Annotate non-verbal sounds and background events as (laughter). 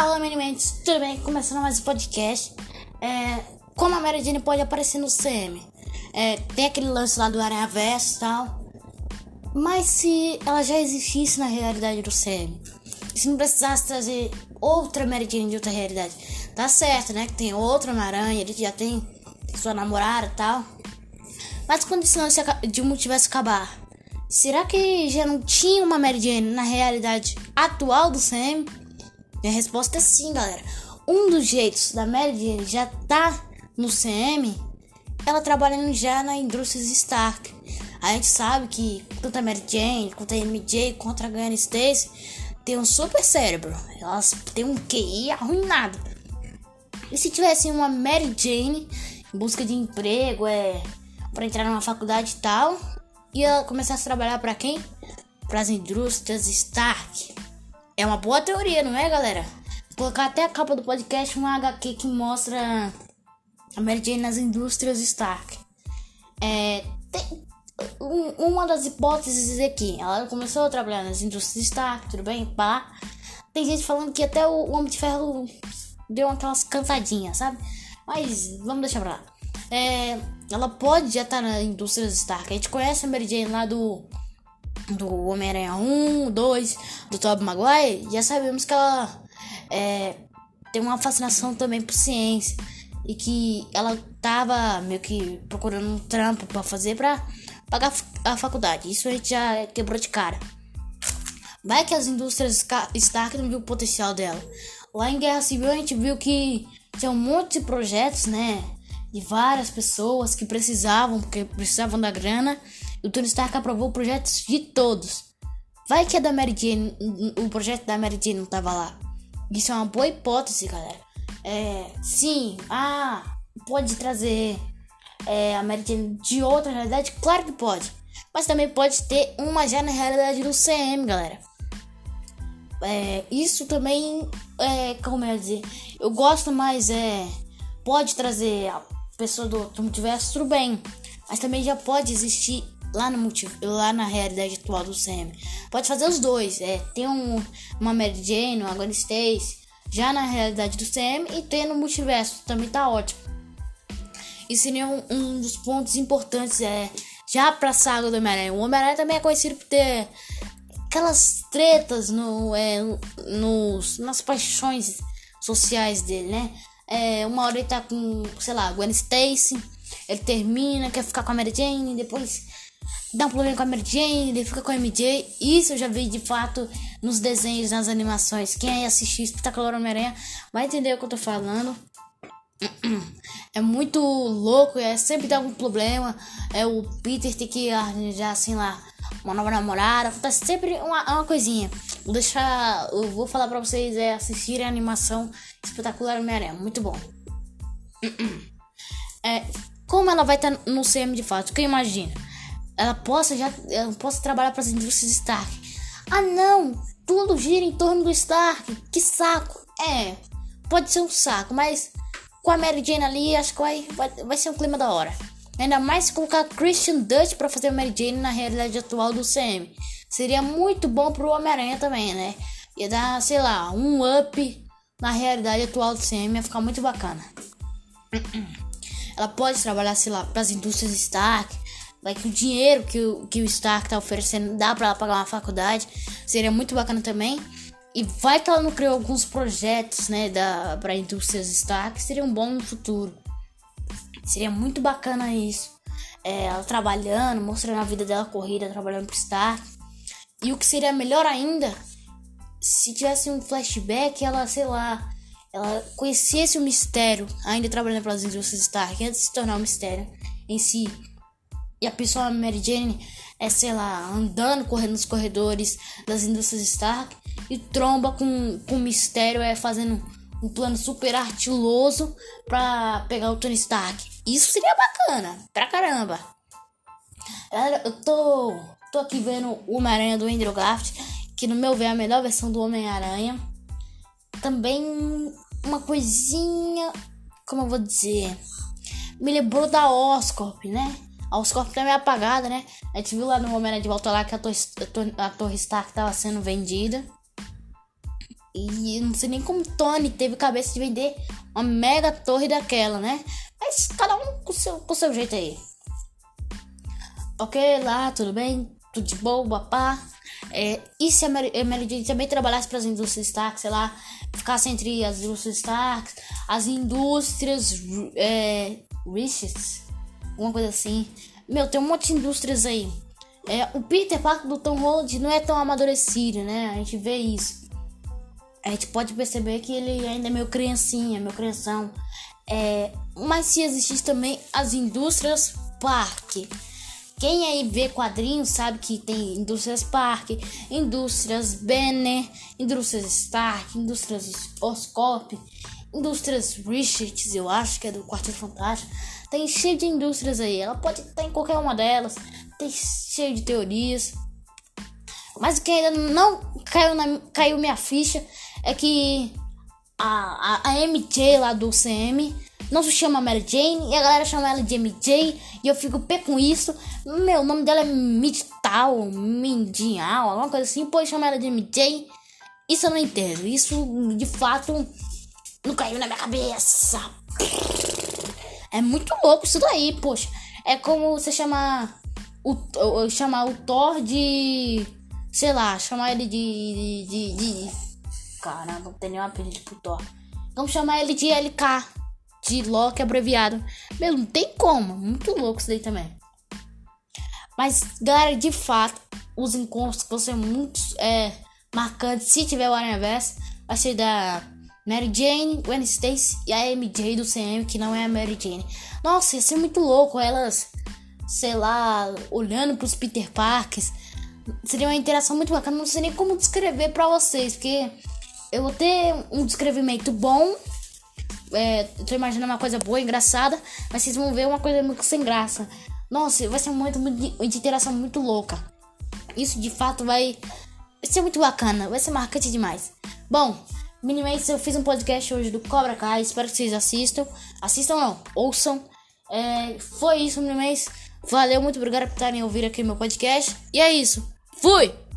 Fala, meninos, tudo bem? Começando mais um podcast. É, como a Mary Jane pode aparecer no CM? É, tem aquele lance lá do Aranha Verso e tal. Mas se ela já existisse na realidade do CM, se não precisasse trazer outra Mary Jane de outra realidade, tá certo, né? Que tem outra Homem-Aranha, ele já tem sua namorada e tal. Mas quando esse lance de um multiverso acabar, será que já não tinha uma Mary Jane na realidade atual do CM? Minha resposta é sim, galera. Um dos jeitos da Mary Jane já tá no CM, ela trabalhando já na indústria Stark. A gente sabe que tanto a Mary Jane, quanto a MJ, contra a Gwen Stacy, tem um super cérebro. Elas têm um QI arruinado. E se tivesse uma Mary Jane em busca de emprego, é para entrar numa faculdade e tal, ia começar a trabalhar para quem? Para as indústrias Stark. É uma boa teoria, não é, galera? Vou colocar até a capa do podcast um HQ que mostra a Mary Jane nas indústrias Stark. É, tem, um, uma das hipóteses é que ela começou a trabalhar nas indústrias Stark, tudo bem? Pá. Tem gente falando que até o Homem de Ferro deu aquelas cantadinhas, sabe? Mas vamos deixar pra lá. É, ela pode já estar tá na indústria Stark. A gente conhece a Mary Jane lá do do Homem-Aranha 1, 2, do Tobey Maguire, já sabemos que ela é, tem uma fascinação também por ciência e que ela tava meio que procurando um trampo para fazer para pagar a faculdade. Isso a gente já quebrou de cara. Vai que as indústrias Stark não viu o potencial dela. Lá em Guerra Civil a gente viu que tinha um monte de projetos, né? De várias pessoas que precisavam, porque precisavam da grana o Tony Stark aprovou projetos de todos. Vai que a da Mary Jane, o projeto da Mary Jane não tava lá. Isso é uma boa hipótese, galera. É, sim, ah, pode trazer é, a Mary Jane de outra realidade? Claro que pode. Mas também pode ter uma já na realidade do CM, galera. É, isso também é, como eu ia dizer, eu gosto mais, é, pode trazer a pessoa do, do multiverso, tudo bem. Mas também já pode existir lá, no multi, lá na realidade atual do Sam. Pode fazer os dois. É, tem um, uma Mary Jane, uma Gwen Stacy, já na realidade do Sam e tem no multiverso. Também tá ótimo. E seria um, um dos pontos importantes é já pra saga do Homem-Aranha. O Homem-Aranha também é conhecido por ter aquelas tretas no, é, nos, nas paixões sociais dele, né? É, uma hora ele tá com, sei lá, Gwen Stacy, ele termina, quer ficar com a Mary Jane, depois dá um problema com a Mary Jane, ele fica com a MJ. Isso eu já vi de fato nos desenhos, nas animações. Quem aí assistiu Espetacular Homem-Aranha vai entender o que eu tô falando. (clears throat) É muito louco, é sempre dá algum problema. É o Peter tem que arranjar assim lá uma nova namorada. Acontece sempre uma, uma coisinha. Vou deixar. Eu vou falar pra vocês é assistirem a animação espetacular Homem-Aranha. Muito bom. (clears throat) É, como ela vai estar no CM de fato? Que eu imagino? Ela possa já ela possa trabalhar para as indústrias Stark. Ah não, tudo gira em torno do Stark. Que saco. É, pode ser um saco, mas com a Mary Jane ali, acho que vai, vai, vai ser um clima da hora. Ainda mais se colocar Christian Dutch para fazer a Mary Jane na realidade atual do CM. Seria muito bom pro Homem-Aranha também, né? Ia dar, sei lá, um up na realidade atual do CM, ia ficar muito bacana. (clears throat) Ela pode trabalhar, sei lá, para as indústrias Stark, Vai que o dinheiro que o, que o Stark tá oferecendo dá para ela pagar uma faculdade. Seria muito bacana também. E vai que ela não criou alguns projetos, né, da, pra indústrias Stark. Seria um bom futuro. Seria muito bacana isso. É, ela trabalhando, mostrando a vida dela corrida, trabalhando pro Stark. E o que seria melhor ainda, se tivesse um flashback, ela, sei lá, ela conhecesse o mistério, ainda trabalhando pelas indústrias Stark, antes de se tornar um mistério em si e a pessoa Mary Jane é, sei lá, andando, correndo nos corredores das indústrias Stark e tromba com, com mistério, é fazendo um plano super artiloso pra pegar o Tony Stark. Isso seria bacana, pra caramba. Eu tô, tô aqui vendo o Homem-Aranha do Andrew Garfield, que no meu ver é a melhor versão do Homem-Aranha. Também uma coisinha, como eu vou dizer, me lembrou da Oscorp, né? A Oscorp tá meio apagada, né? A gente viu lá no Homem de Volta lá que a Torre, a Torre Stark tava sendo vendida. E não sei nem como Tony teve cabeça de vender uma mega torre daquela, né? Mas cada um com seu, com seu jeito aí. Ok, lá, tudo bem? Tudo de boa, papá? É, e se a Mary, a Mary Jane também trabalhasse para as indústrias Stark, sei lá, ficasse entre as indústrias Stark, as indústrias é, Richards, alguma coisa assim. Meu, tem um monte de indústrias aí. É, o Peter Parker do Tom Holland não é tão amadurecido, né? A gente vê isso. A gente pode perceber que ele ainda é meio criancinha, meio crianção. É, mas se existisse também as indústrias Park. Quem aí vê quadrinhos sabe que tem indústrias Park, indústrias Banner, indústrias Stark, indústrias Oscorp, indústrias Richards, eu acho que é do Quarteto Fantástico. Tem cheio de indústrias aí. Ela pode estar em qualquer uma delas. Tem cheio de teorias. Mas o que ainda não caiu, na, caiu minha ficha é que a, a, a MJ lá do CM não se chama Mary Jane e a galera chama ela de MJ e eu fico pé com isso. Meu, o nome dela é Midtal, Mindial, alguma coisa assim, pô, chama ela de MJ. Isso eu não entendo. Isso de fato não caiu na minha cabeça. É muito louco isso daí, poxa. É como você chamar o, chamar o Thor de. Sei lá, chamar ele de. de, de, de caramba, não tem nenhum apelido pro Thor. Vamos chamar ele de LK de Loki abreviado. Meu, não tem como. Muito louco isso daí também. Mas, galera, de fato, os encontros vão ser muito é, marcantes. Se tiver o Aranha Verso, vai ser da Mary Jane, Gwen Stacy e a MJ do CM, que não é a Mary Jane. Nossa, ia ser muito louco elas, sei lá, olhando pros Peter Parkers. Seria uma interação muito bacana. Não sei nem como descrever pra vocês, porque eu vou ter um descrevimento bom é, tô imaginando uma coisa boa, engraçada, mas vocês vão ver uma coisa muito sem graça. Nossa, vai ser muito, muito de interação muito louca. Isso de fato vai ser muito bacana, vai ser marcante demais. Bom, Minimates, eu fiz um podcast hoje do Cobra Kai, espero que vocês assistam. Assistam não, ouçam. É, foi isso, Minimates. Valeu, muito obrigado por estarem ouvindo aqui meu podcast. E é isso. Fui!